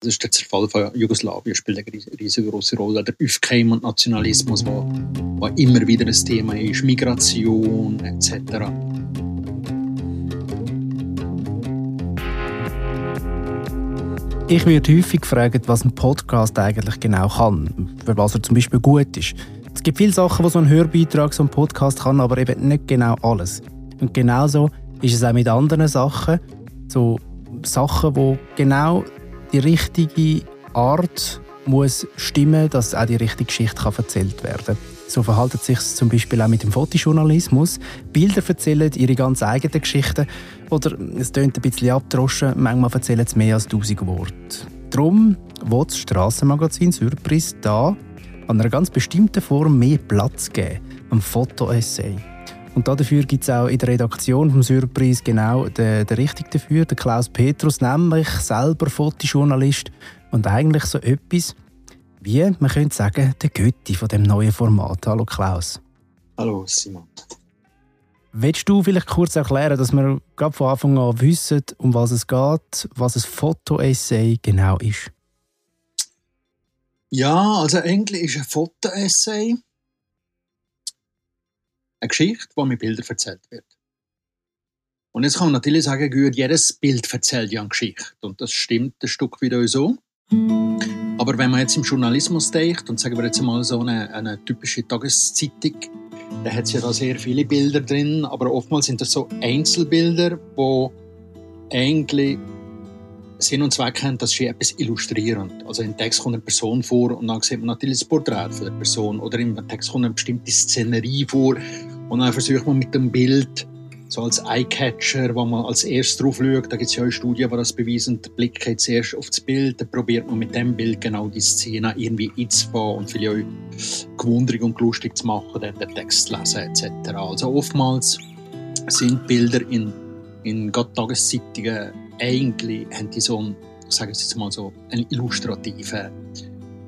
Das ist der Zerfall von Jugoslawien, spielt eine riesengroße Rolle. Der Aufkeim und Nationalismus, wo, wo immer wieder ein Thema ist, Migration etc. Ich werde häufig gefragt, was ein Podcast eigentlich genau kann, für was er zum Beispiel gut ist. Es gibt viele Sachen, die so ein Hörbeitrag, so ein Podcast kann, aber eben nicht genau alles. Und genauso ist es auch mit anderen Sachen, so Sachen, wo genau die richtige Art muss stimmen, dass auch die richtige Geschichte kann erzählt werden kann. So verhält es sich zum Beispiel auch mit dem Fotojournalismus. Bilder erzählen ihre ganz eigenen Geschichten. Oder es klingt ein bisschen abdroschen, manchmal erzählen sie mehr als tausend Worte. Darum wird das Strassenmagazin Surprise da an einer ganz bestimmten Form mehr Platz geben, am Fotoessay. Und dafür gibt es auch in der Redaktion vom Surprise genau den, den Richtigen dafür, den Klaus Petrus, nämlich selber Fotojournalist und eigentlich so etwas wie, man könnte sagen, der Götti von dem neuen Format. Hallo Klaus. Hallo Simon. Willst du vielleicht kurz erklären, dass wir gerade von Anfang an wissen, um was es geht, was ein Fotoessay genau ist? Ja, also eigentlich ist ein Fotoessay eine Geschichte, die mit Bildern erzählt wird. Und jetzt kann man natürlich sagen, gut, jedes Bild erzählt ja eine Geschichte. Und das stimmt ein Stück wieder so. Aber wenn man jetzt im Journalismus denkt und sagen wir jetzt mal so eine, eine typische Tageszeitung, da hat es ja da sehr viele Bilder drin, aber oftmals sind das so Einzelbilder, wo eigentlich Sinn und Zweck haben, dass sie etwas illustrieren. Also im Text kommt eine Person vor und dann sieht man natürlich das Porträt von der Person oder im Text kommt eine bestimmte Szenerie vor und dann versucht man mit dem Bild so als Eyecatcher, wo man als erstes drauf schaut, da gibt es ja eine Studie, die das beweisen, der Blick geht zuerst auf das Bild, dann probiert man mit dem Bild genau die Szene irgendwie einzubauen und vielleicht auch gewundrig und lustig zu machen, dann den Text zu lesen etc. Also oftmals sind Bilder in, in Tageszeitungen eigentlich haben die so einen, sagen Sie jetzt mal so, einen illustrativen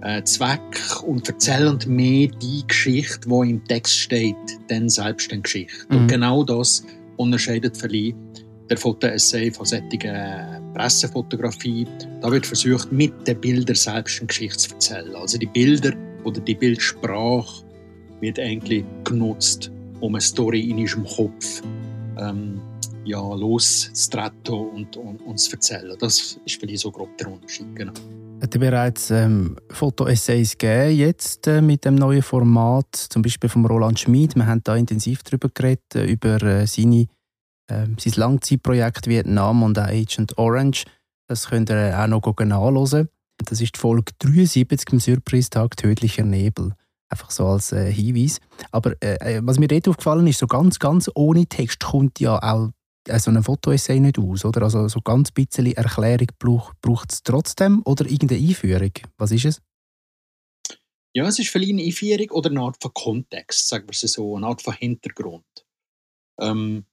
äh, Zweck und erzählen mehr die Geschichte, die im Text steht, denn selbst die Geschichte. Mhm. Und genau das unterscheidet vielleicht der Fotoessay von solchen Pressefotografie. Da wird versucht, mit den Bildern selbst eine Geschichte zu erzählen. Also die Bilder oder die Bildsprache wird eigentlich genutzt, um eine Story in unserem Kopf ähm, ja, loszutreten und, und, und zu erzählen. Das ist vielleicht so grob der Unterschied. Genau. Hat er bereits ähm, Fotoessays gegeben, jetzt äh, mit dem neuen Format, zum Beispiel von Roland Schmid. Wir haben da intensiv darüber geredet, äh, über äh, seine, äh, sein Langzeitprojekt Vietnam und auch Agent Orange. Das könnt ihr auch noch nachhören. Das ist die Folge 73 im Surprise-Tag Tödlicher Nebel. Einfach so als äh, Hinweis. Aber äh, äh, was mir dort aufgefallen ist, so ganz, ganz ohne Text kommt ja auch äh, so ein Fotoessay nicht aus, oder? Also so ganz bisschen Erklärung braucht es trotzdem oder irgendeine Einführung? Was ist es? Ja, es ist vielleicht eine Einführung oder eine Art von Kontext, sagen wir es so, eine Art von Hintergrund. Ähm,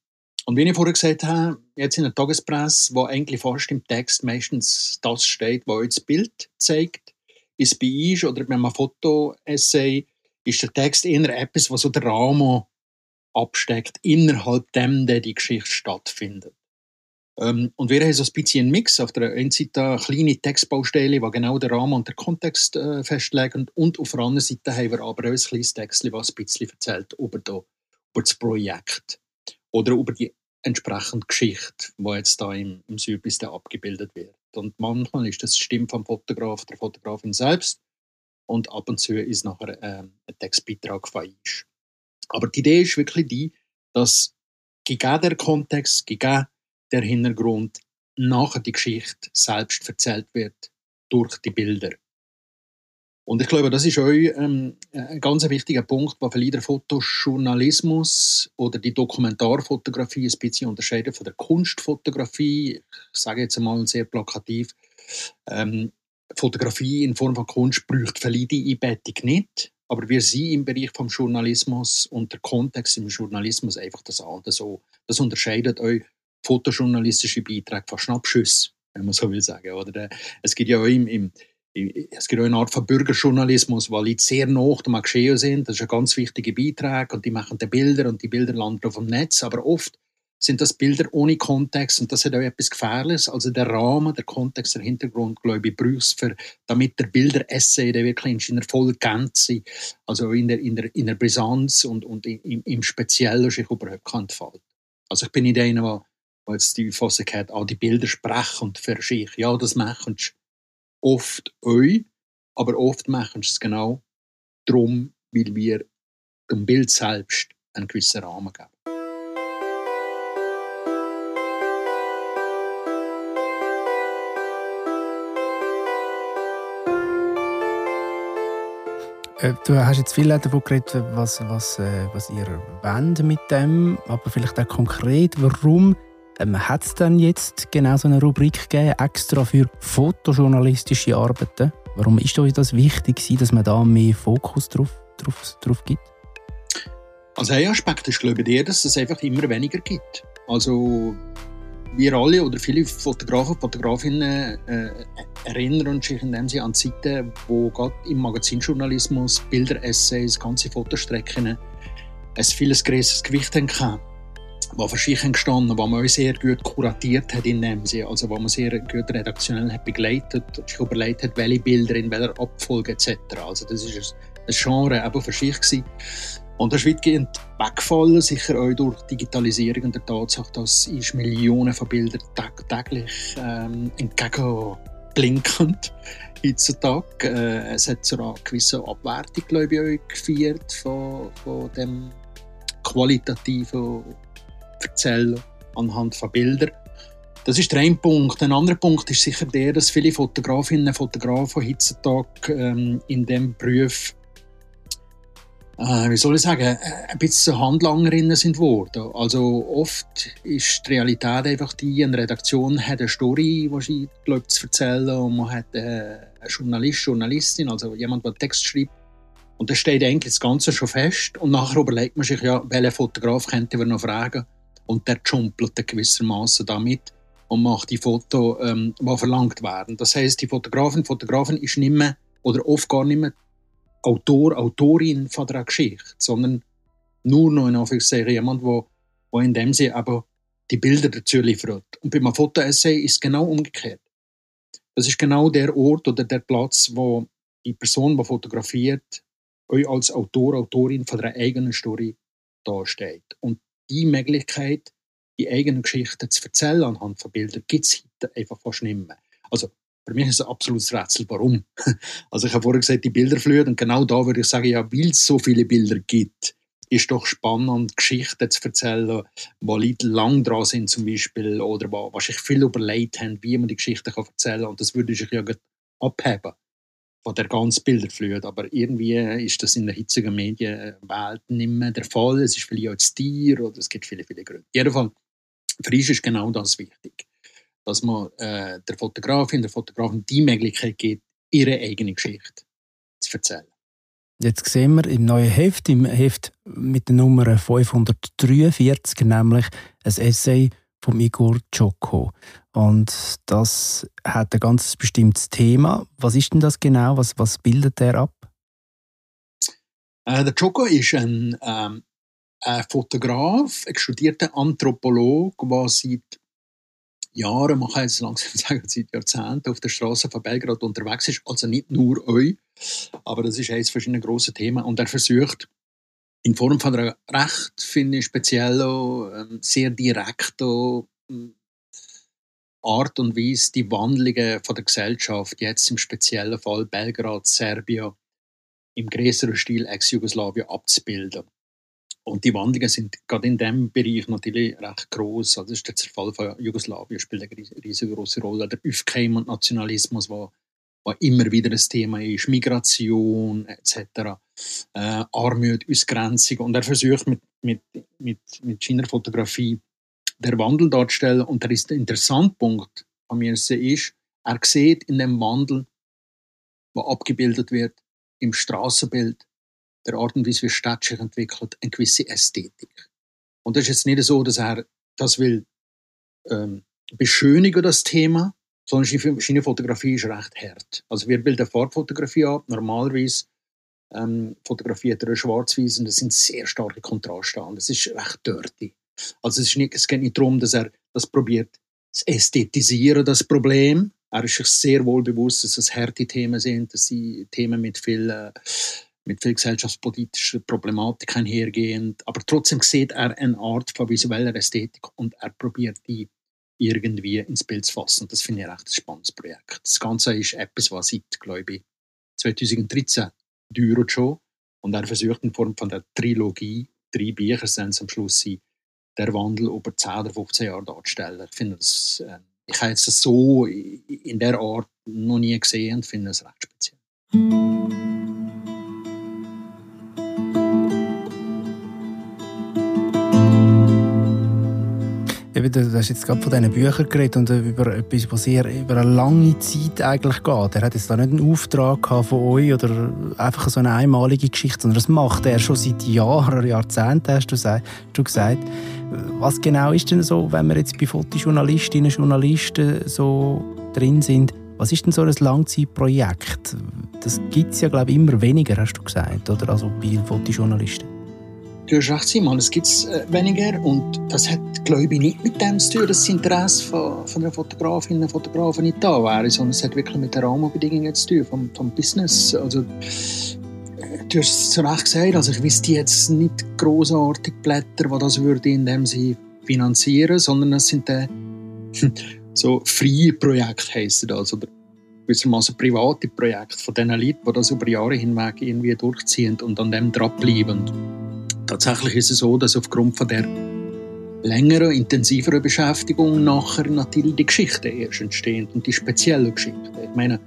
und wie ich vorher gesagt habe, jetzt in der Tagespresse, wo eigentlich fast im Text meistens das steht, was das Bild zeigt, ist bei uns oder wenn man Foto-Essay, ist der Text eher etwas, was so der Rahmen absteckt, innerhalb dem, der die Geschichte stattfindet. Ähm, und wir haben so ein bisschen einen Mix. Auf der einen Seite eine kleine Textbaustelle, die genau den Rahmen und den Kontext äh, festlegen. Und auf der anderen Seite haben wir aber auch ein kleines Text, das ein bisschen erzählt über, da, über das Projekt. Oder über die entsprechende Geschichte, die jetzt da im, im Südbis abgebildet wird. Und manchmal ist das die Stimme vom Fotograf, der Fotografin selbst. Und ab und zu ist nachher äh, ein Textbeitrag von. Aber die Idee ist wirklich die, dass gegeben der Kontext, gegeben der Hintergrund, nachher die Geschichte selbst erzählt wird durch die Bilder. Und ich glaube, das ist auch ähm, ein ganz wichtiger Punkt, was vielleicht der Fotojournalismus oder die Dokumentarfotografie ein bisschen unterscheidet von der Kunstfotografie. Ich sage jetzt einmal sehr plakativ, ähm, Fotografie in Form von Kunst braucht vielleicht die Einbettung nicht. Aber wir sind im Bereich vom Journalismus und der Kontext im Journalismus einfach das andere so. Das unterscheidet euch fotojournalistische Beiträge von Schnappschüssen, wenn man so will sagen. Oder es gibt ja auch im, im es gibt auch eine Art von Bürgerjournalismus, weil die sehr nach dem Geschehen sind. Das ist ein ganz wichtiger Beitrag und die machen die Bilder und die Bilder landen auf dem Netz. Aber oft sind das Bilder ohne Kontext und das hat auch etwas Gefährliches. Also der Rahmen, der Kontext, der Hintergrund, glaube ich, brauchst für, damit der Bilder-Essay wirklich in seiner vollen Gänze, also in der, in der, in der Brisanz und, und im, im Speziellen sich überhaupt kann entfalten. Also ich bin nicht einer, der, der jetzt die Fassung hat, ah, die Bilder sprechen und für sich. Ja, das machen oft euch, aber oft machen es genau darum, weil wir dem Bild selbst einen gewissen Rahmen geben. Du hast jetzt viel davon geredet, was, was, äh, was ihr wollt mit dem, aber vielleicht auch konkret, warum ähm, hat es dann jetzt genau so eine Rubrik gegeben, extra für fotojournalistische Arbeiten? Warum ist euch das wichtig, dass man da mehr Fokus drauf, drauf, drauf gibt? Also ein Aspekt ist, glaube ich, dass es einfach immer weniger gibt. Also wir alle oder viele Fotografen und Fotografinnen äh, erinnern sich in dem Sinne an Zeiten, wo gerade im Magazinjournalismus Bilder-Essays, ganze Fotostrecken ein vieles größeres Gewicht hatten, wo für sich gestanden, wo man auch sehr gut kuratiert hat in dem Sinne, also wo man sehr gut redaktionell hat begleitet, sich überlegt hat, welche Bilder in welcher Abfolge etc. Also das ist ein Genre eben für sich gewesen. Und das ist weitgehend weggefallen, sicher auch durch Digitalisierung und der Tatsache, dass ich Millionen von Bildern täglich ähm, entgegenblinkend heutzutage. Äh, es hat zu einer gewissen Abwertung, glaube ich, auch geführt von, von dem qualitativen Erzählen anhand von Bildern. Das ist der eine Punkt. Ein anderer Punkt ist sicher der, dass viele Fotografinnen und Fotografen heutzutage ähm, in dem Beruf äh, wie soll ich sagen, äh, ein bisschen Handlangerinnen sind geworden. Also oft ist die Realität einfach die, eine Redaktion hat eine Story, die glaubt zu erzählen und man hat äh, einen Journalist, Journalistin, also jemand, der Text schreibt und da steht eigentlich das Ganze schon fest und nachher überlegt man sich ja, welchen Fotograf könnte man noch fragen und der jumpelt gewissermaßen damit und macht die Foto, ähm, die verlangt werden. Das heißt, die Fotografin, Fotografin ist nicht mehr oder oft gar nicht mehr Autor, Autorin von der Geschichte, sondern nur noch in Anführungszeichen jemand, der wo in dem Sinne aber die Bilder dazu liefert. Und bei einem Fotoessay ist es genau umgekehrt. Das ist genau der Ort oder der Platz, wo die Person, die fotografiert, euch als Autor, Autorin von der eigenen Story dasteht. Und die Möglichkeit, die eigene Geschichte zu erzählen anhand von Bildern, gibt es heute einfach fast nicht mehr. Also für mich ist es ein absolutes Rätsel, warum. Also ich habe vorher gesagt, die Bilderflut und genau da würde ich sagen, ja, weil es so viele Bilder gibt, ist doch spannend, Geschichten zu erzählen, wo Leute lang dran sind zum Beispiel oder wo, was sich viel überlegt haben, wie man die Geschichte kann erzählen kann. Und das würde sich ja abheben von der ganzen Bilderflut. Aber irgendwie ist das in der hitzigen Medienwelt nicht mehr der Fall. Es ist vielleicht auch das Tier oder es gibt viele, viele Gründe. Jedenfalls, für uns ist genau das wichtig dass man äh, der Fotografin, der Fotografin die Möglichkeit gibt, ihre eigene Geschichte zu erzählen. Jetzt sehen wir im neuen Heft, im Heft mit der Nummer 543, nämlich ein Essay von Igor Czoko. Und das hat ein ganz bestimmtes Thema. Was ist denn das genau? Was, was bildet der ab? Äh, der Czoko ist ein, ähm, ein Fotograf, ein studierter Anthropologe, der seit Jahren, man kann jetzt langsam sagen, seit Jahrzehnten auf der Straße von Belgrad unterwegs ist. Also nicht nur euch, aber das ist eines verschiedener grossen Themen. Und er versucht, in Form von einer recht, finde ich, speziell ähm, sehr direkten ähm, Art und Weise die Wandlungen von der Gesellschaft, jetzt im speziellen Fall Belgrad, Serbien, im größeren Stil Ex-Jugoslawien abzubilden. Und die Wandlungen sind gerade in diesem Bereich natürlich recht groß. Also der Zerfall von Jugoslawien spielt eine riesengroße Rolle. Der Aufkeim und Nationalismus, wo, wo immer wieder ein Thema ist, Migration etc., äh, Armut, Ausgrenzung. Und er versucht mit, mit, mit, mit seiner Fotografie der Wandel darzustellen. Und der, ist der interessante Punkt an mir ist, er sieht in dem Wandel, der abgebildet wird, im Straßenbild, der Art und Weise, wie Stadt sich entwickelt, eine gewisse Ästhetik. Und das ist jetzt nicht so, dass er das will ähm, beschönigen, das Thema, sondern seine Fotografie ist recht hart. Also wir bilden Farbfotografie ab, normalerweise ähm, fotografiert er schwarz-weiß und das sind sehr starke Kontraste an. Das ist recht dirty. Also es, nicht, es geht nicht darum, dass er das probiert zu ästhetisieren, das Problem. Er ist sich sehr wohl bewusst, dass es harte Themen sind, dass sie Themen mit viel, äh, mit viel gesellschaftspolitischer Problematik einhergehen. Aber trotzdem sieht er eine Art von visueller Ästhetik und er probiert die irgendwie ins Bild zu fassen. Das finde ich echt ein spannendes Projekt. Das Ganze ist etwas, was seit, glaube ich, 2013 dauert schon. Und er versucht in Form von der Trilogie, drei Bücher sind es am Schluss sein, der Wandel über 10 oder 15 Jahre darzustellen. Ich finde das, äh, ich habe es so in der Art noch nie gesehen und finde es recht speziell. Eben, du hast jetzt gerade von diesen Büchern geredet und über etwas, was sehr über eine lange Zeit eigentlich geht. Er hat jetzt da nicht einen Auftrag von euch oder einfach so eine einmalige Geschichte, sondern das macht er schon seit Jahren, Jahrzehnten, hast du gesagt. Was genau ist denn so, wenn wir jetzt bei Fotojournalistinnen und Journalisten so drin sind, was ist denn so ein Langzeitprojekt? Das gibt es ja, glaube ich, immer weniger, hast du gesagt, oder? Also bei Fotojournalisten. Du hast recht, Simon, es gibt äh, weniger und das hat, glaube ich, nicht mit dem zu tun, dass das Interesse von, von der Fotografin und Fotografen nicht da wäre, sondern es hat wirklich mit den Rahmenbedingungen zu tun, vom, vom Business. Also, äh, du hast es zu Recht gesagt, also ich wüsste jetzt nicht großartig Blätter, die das würde, indem sie finanzieren, sondern es sind dann so freie Projekte, heissen das, oder gewissermaßen private Projekte von diesen Leuten, die das über Jahre hinweg irgendwie durchziehen und an dem dranbleiben. Tatsächlich ist es so, dass aufgrund von der längeren, intensiveren Beschäftigung nachher natürlich die Geschichten erst entstehen und die speziellen Geschichten. Ich meine,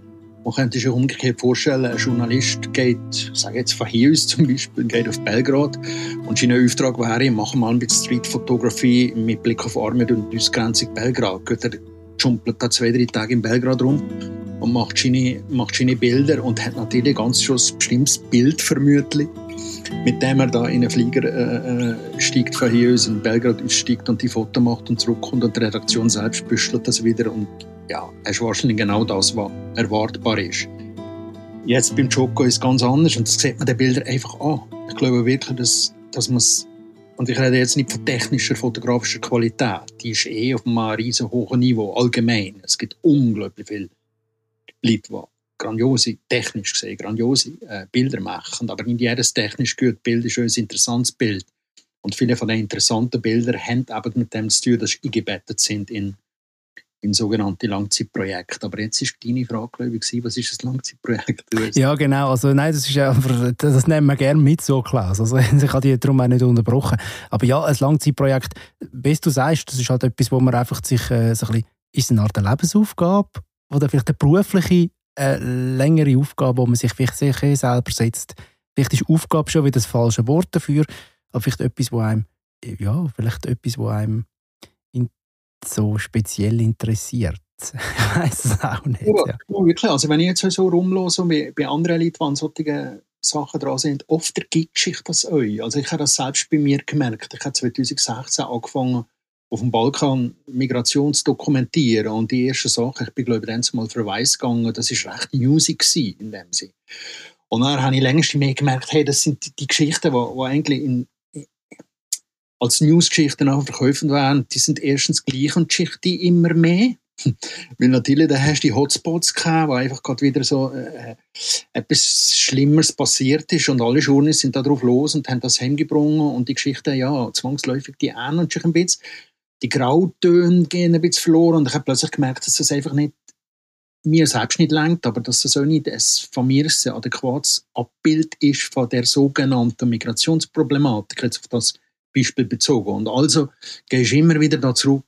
man könnte sich umgekehrt vorstellen, ein Journalist geht, sage jetzt von hier aus zum Beispiel, geht auf Belgrad und sein Auftrag wäre, machen mal ein bisschen Streetfotografie mit Blick auf Armut und Ausgrenzung Belgrad. Geht er schumpelt da zwei, drei Tage in Belgrad rum und macht seine, macht seine Bilder und hat natürlich ganz schon ein bestimmtes Bild vermutlich mit dem er da in einen Flieger äh, äh, steigt von hier aus in Belgrad aussteigt und die Foto macht und zurückkommt und die Redaktion selbst büschelt das wieder und ja, es ist wahrscheinlich genau das, was erwartbar ist. Jetzt beim Joko ist es ganz anders und das sieht man den Bildern einfach an. Ich glaube wirklich, dass, dass man es und ich rede jetzt nicht von technischer, fotografischer Qualität. Die ist eh auf einem riesen hohen Niveau, allgemein. Es gibt unglaublich viele Leute, die grandiose, technisch gesehen, grandiose äh, Bilder machen. Aber nicht jedes technisch gute Bild ist ein interessantes Bild. Und viele von den interessanten Bildern haben eben mit dem zu tun, dass sie eingebettet sind in, in sogenannte Langzeitprojekte. Aber jetzt ist deine Frage, glaube ich, was ist ein Langzeitprojekt? Ja, genau. Also, nein, das, ist einfach, das nehmen wir gerne mit, so Klaus. Also, ich habe die darum auch nicht unterbrochen. Aber ja, ein Langzeitprojekt, wie du sagst, das ist halt etwas, wo man einfach sich äh, so ein bisschen, ist eine Art Lebensaufgabe, oder vielleicht eine berufliche eine längere Aufgabe, wo man sich vielleicht selber setzt. Vielleicht ist Aufgabe schon wieder das falsche Wort dafür, aber vielleicht etwas, wo einem, ja, vielleicht etwas, wo einem so speziell interessiert. ich weiß es auch nicht. Ja, ja. wirklich. Also wenn ich jetzt so rumlose bei, bei anderen Leuten, die an solchen Sachen dran sind, oft ergibt sich das euch. Also ich habe das selbst bei mir gemerkt. Ich habe 2016 angefangen, auf dem Balkan Migration zu dokumentieren. Und die erste Sache, ich bin glaube ich dann mal verweis gegangen, das ist recht Music in dem Sinne. Und dann habe ich längst mehr gemerkt, hey, das sind die Geschichten, die, eigentlich in, als Newsgeschichten verkauft werden, die sind erstens gleich und die Geschichten immer mehr. Weil natürlich, da hast du die Hotspots gehabt, wo einfach gerade wieder so äh, etwas Schlimmeres passiert ist und alle Journalisten sind da drauf los und haben das heimgebrungen und die Geschichten, ja, zwangsläufig, die ähneln sich ein bisschen die Grautöne gehen ein bisschen verloren und ich habe plötzlich gemerkt, dass das einfach nicht mir selbst nicht lenkt, aber dass das auch nicht ein, von mir ein adäquates Abbild ist von der sogenannten Migrationsproblematik, jetzt auf das Beispiel bezogen. Und also gehst du immer wieder da zurück,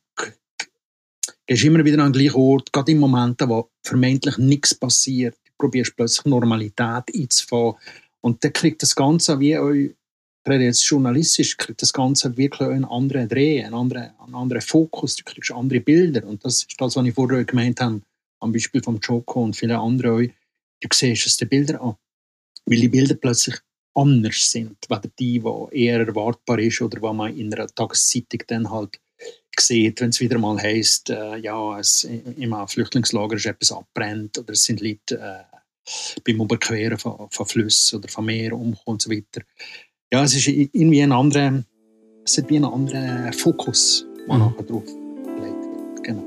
gehst immer wieder an den gleichen Ort, gerade in Momenten, wo vermeintlich nichts passiert, probierst plötzlich Normalität einzufahren und dann kriegt das Ganze wie gerade jetzt journalistisch kriegt das Ganze wirklich einen anderen Dreh, einen anderen, einen anderen Fokus, du kriegst andere Bilder. Und das ist das, was ich vorher gemeint habe, am Beispiel von Joko und vielen anderen. Du siehst es den Bildern an. Weil die Bilder plötzlich anders sind, weder die, die eher erwartbar ist oder was man in einer Tageszeitung dann halt sieht, wenn es wieder mal heisst, äh, ja, es, im Flüchtlingslager ist etwas abbrennt oder es sind Leute äh, beim Überqueren von, von Flüssen oder von Meeren umgekommen und so weiter ja, es ist irgendwie ein anderer, es hat wie einen anderen Fokus, der mhm. nachher drauf gelegt wird. Genau.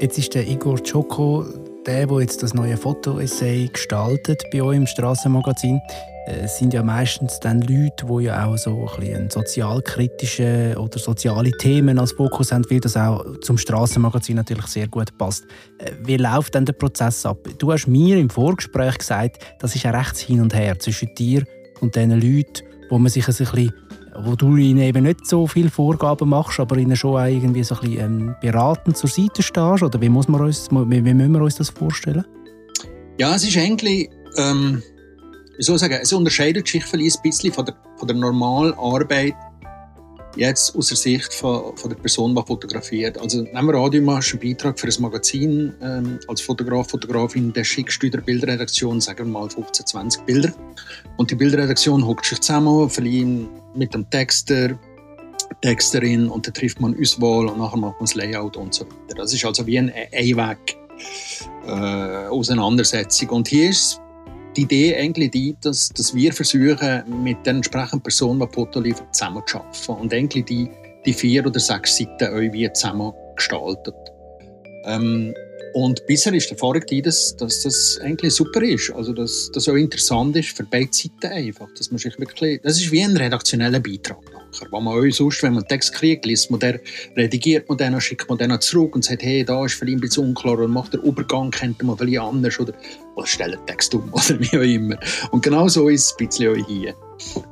Jetzt ist der Igor Czoko der, der jetzt das neue Foto-Essay gestaltet bei euch im Strassenmagazin. Es äh, sind ja meistens dann Leute, die ja auch so ein bisschen sozialkritische oder soziale Themen als Fokus haben, weil das auch zum Strassenmagazin natürlich sehr gut passt. Äh, wie läuft denn der Prozess ab? Du hast mir im Vorgespräch gesagt, das ist ein rechts hin und her zwischen dir und den Leuten, wo man sich ein bisschen wo du ihnen eben nicht so viele Vorgaben machst, aber ihnen schon irgendwie so ein bisschen ähm, beratend zur Seite stehst? Oder wie, muss man uns, wie, wie müssen wir uns das vorstellen? Ja, es ist eigentlich, ähm, wie soll ich sagen, es unterscheidet sich vielleicht ein bisschen von der, von der normalen Arbeit jetzt aus der Sicht von, von der Person, die fotografiert. Also nehmen wir an, du machst einen Beitrag für ein Magazin ähm, als Fotograf, Fotografin, dann schickst du der Bildredaktion, sagen wir mal 15, 20 Bilder und die Bildredaktion hockt sich zusammen, verliehen mit dem Texter, Texterin und dann trifft man Auswahl und nachher macht man das Layout und so weiter. Das ist also wie ein Einweg äh, Auseinandersetzung und hier ist die Idee eigentlich die, dass, dass wir versuchen, mit den entsprechenden Personen, die Foto liefern, zusammen zu arbeiten und eigentlich die, die vier oder sechs Seiten irgendwie zusammen gestaltet. Ähm, und bisher ist die Erfahrung die, dass, dass das eigentlich super ist. Also, dass das auch interessant ist für beide Seiten einfach. Dass man sich wirklich, das ist wie ein redaktioneller Beitrag nachher. Wo man auch sonst, wenn man einen Text kriegt, liest man den, redigiert man den, schickt man den zurück und sagt, hey, da ist vielleicht ein bisschen unklar und macht der Übergang, könnte man vielleicht anders oder, oder stellt den Text um oder wie auch immer. Und genau so ist es ein bisschen auch hier.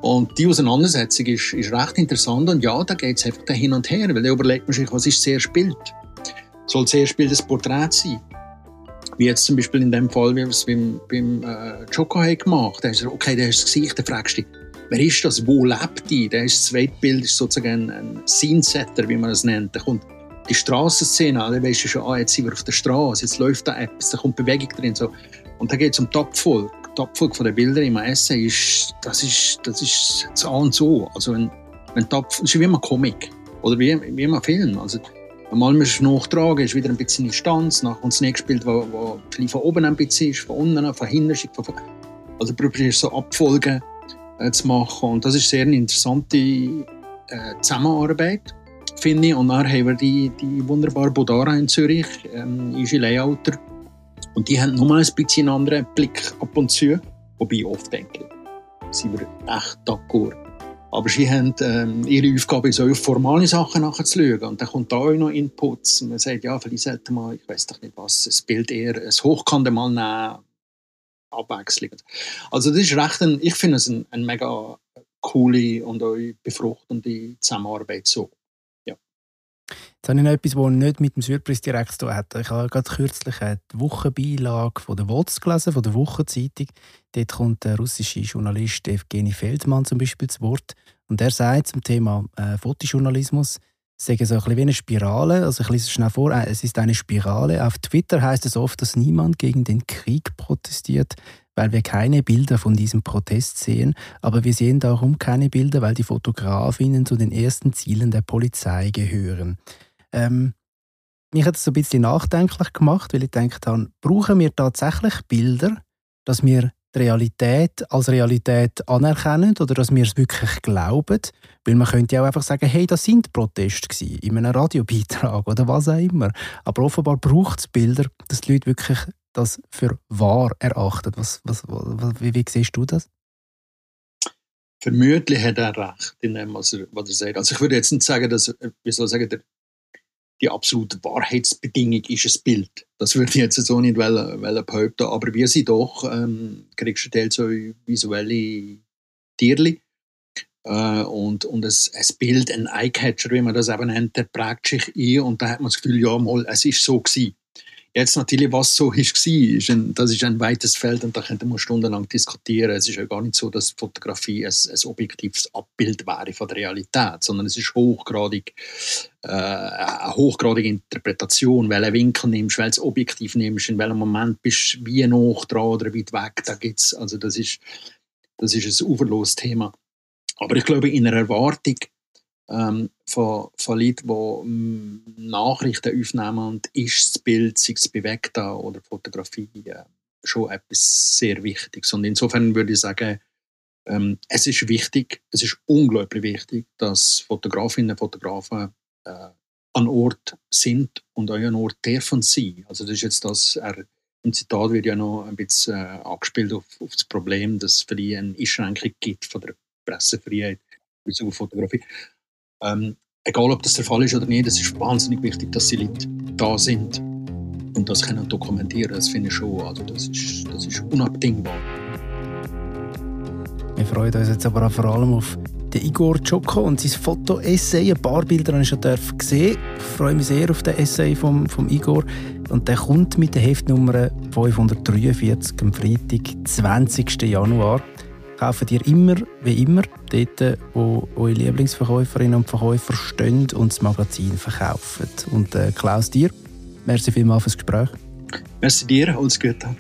Und die Auseinandersetzung ist, ist recht interessant und ja, da geht es einfach hin und her, weil da überlegt man sich, was ist zuerst Bild? soll zuerst Bild das Porträt sein. Wie jetzt zum Beispiel in dem Fall, wie wir es beim, beim äh, Joko gemacht haben. Okay, der ist das Gesicht, dann fragst du dich, wer ist das, wo lebt die? Der ist das zweite Bild ist sozusagen ein Scene-Setter, wie man es nennt. Da kommt die Strassenszene an, weißt du schon, ah, jetzt sind wir auf der Straße, jetzt läuft da etwas, da kommt Bewegung drin. So. Und da geht es um die Abfolge. Die Abfolge der Bilder im Essay ist, das ist, das ist das A und so. Also wenn, die Abfolge, das ist wie ein Comic oder wie, wie ein Film. Also Einmal musst du nachtragen, ist wieder ein bisschen in Stanz, nachher kommt das nächste Bild, wo, wo von oben ein bisschen ist, von unten, von hinten. Von, also probierst so Abfolgen zu machen und das ist sehr eine interessante äh, Zusammenarbeit, finde ich. Und dann haben wir die, die wunderbare Bodara in Zürich, ähm, Igi Layouter, und die haben nochmal ein bisschen einen anderen Blick ab und zu, wobei oft denke ich, sind wir echt d'accord. Aber sie haben, ähm, ihre Aufgabe auch auf formale Sachen nachzuschauen. Und dann kommt da auch noch Inputs. Man sagt, ja, vielleicht sollte man, ich weiß doch nicht was, das Bild eher ein Hochkante mal nehmen, abwechselnd. Also das ist recht, ein, ich finde es eine ein mega coole und auch befruchtende Zusammenarbeit so. Jetzt habe ich noch etwas, das nicht mit dem Surprise direkt zu tun hat. Ich habe gerade kürzlich die Wochenbeilage von der WOTS gelesen, von der Wochenzeitung. Dort kommt der russische Journalist Evgeny Feldmann zum Beispiel zu Wort. Und er sagt zum Thema äh, Fotojournalismus, sagen so ein bisschen wie eine Spirale. Also ich lese es schnell vor. Äh, es ist eine Spirale. Auf Twitter heißt es oft, dass niemand gegen den Krieg protestiert, weil wir keine Bilder von diesem Protest sehen. Aber wir sehen darum keine Bilder, weil die Fotografinnen zu den ersten Zielen der Polizei gehören. Ähm, mich hat es so ein bisschen nachdenklich gemacht, weil ich gedacht habe, brauchen wir tatsächlich Bilder, dass wir die Realität als Realität anerkennen oder dass wir es wirklich glauben. Weil man könnte ja auch einfach sagen, hey, das sind Proteste gewesen, in einem Radiobeitrag oder was auch immer. Aber offenbar braucht es Bilder, dass die Leute wirklich das für wahr erachten. Was, was, was, wie, wie siehst du das? Vermutlich hat er recht in dem, was er, was er sagt. Also ich würde jetzt nicht sagen, dass, äh, wie soll ich sagen, der, die absolute Wahrheitsbedingung ist ein Bild. Das würde ich jetzt so nicht wollen, wollen behaupten, aber wir sind doch, ähm, kriegst du teils so visuelle Tierli äh, und, und ein, ein Bild, ein Eyecatcher, wie man das eben nennt, der prägt sich ein und da hat man das Gefühl, ja mal, es ist so gewesen. Jetzt natürlich, was so war, ist ein, das ist ein weites Feld und da könnte man stundenlang diskutieren. Es ist ja gar nicht so, dass Fotografie ein, ein objektives Abbild wäre von der Realität, sondern es ist hochgradig, äh, eine hochgradige Interpretation, welchen Winkel nimmst, welches Objektiv nimmst, in welchem Moment bist du wie noch dran oder weit weg. Da gibt's, also das ist, das ist ein uferloses Thema. Aber ich glaube, in einer Erwartung ähm, von, von Leuten, die ähm, Nachrichten aufnehmen und ist das Bild, sei es bewegt oder Fotografie, äh, schon etwas sehr Wichtiges. Und insofern würde ich sagen, Ähm, es ist wichtig, es ist unglaublich wichtig, dass Fotografinnen und Fotografen äh, an Ort sind und auch an Ort dürfen sein. Also das ist jetzt das, er, im Zitat wird ja noch ein bisschen äh, angespielt auf, auf, das Problem, dass es eine Einschränkung gibt von der Pressefreiheit in auf Fotografie. Ähm, egal, ob das der Fall ist oder nicht, es ist wahnsinnig wichtig, dass die Leute da sind und das können dokumentieren. Das finde ich schon, also das ist, das ist unabdingbar. Wir freuen uns jetzt aber auch vor allem auf den Igor Czoko und sein Foto-Essay. Ein paar Bilder habe ich schon gesehen. Ich freue mich sehr auf den Essay vom, vom Igor. Und der kommt mit der Heftnummer 543 am Freitag, 20. Januar. Kaufen ihr immer, wie immer, dort, wo eure Lieblingsverkäuferinnen und Verkäufer stehen und das Magazin verkaufen. Und äh, Klaus, dir, merci vielmals fürs Gespräch. Merci dir, alles Gute.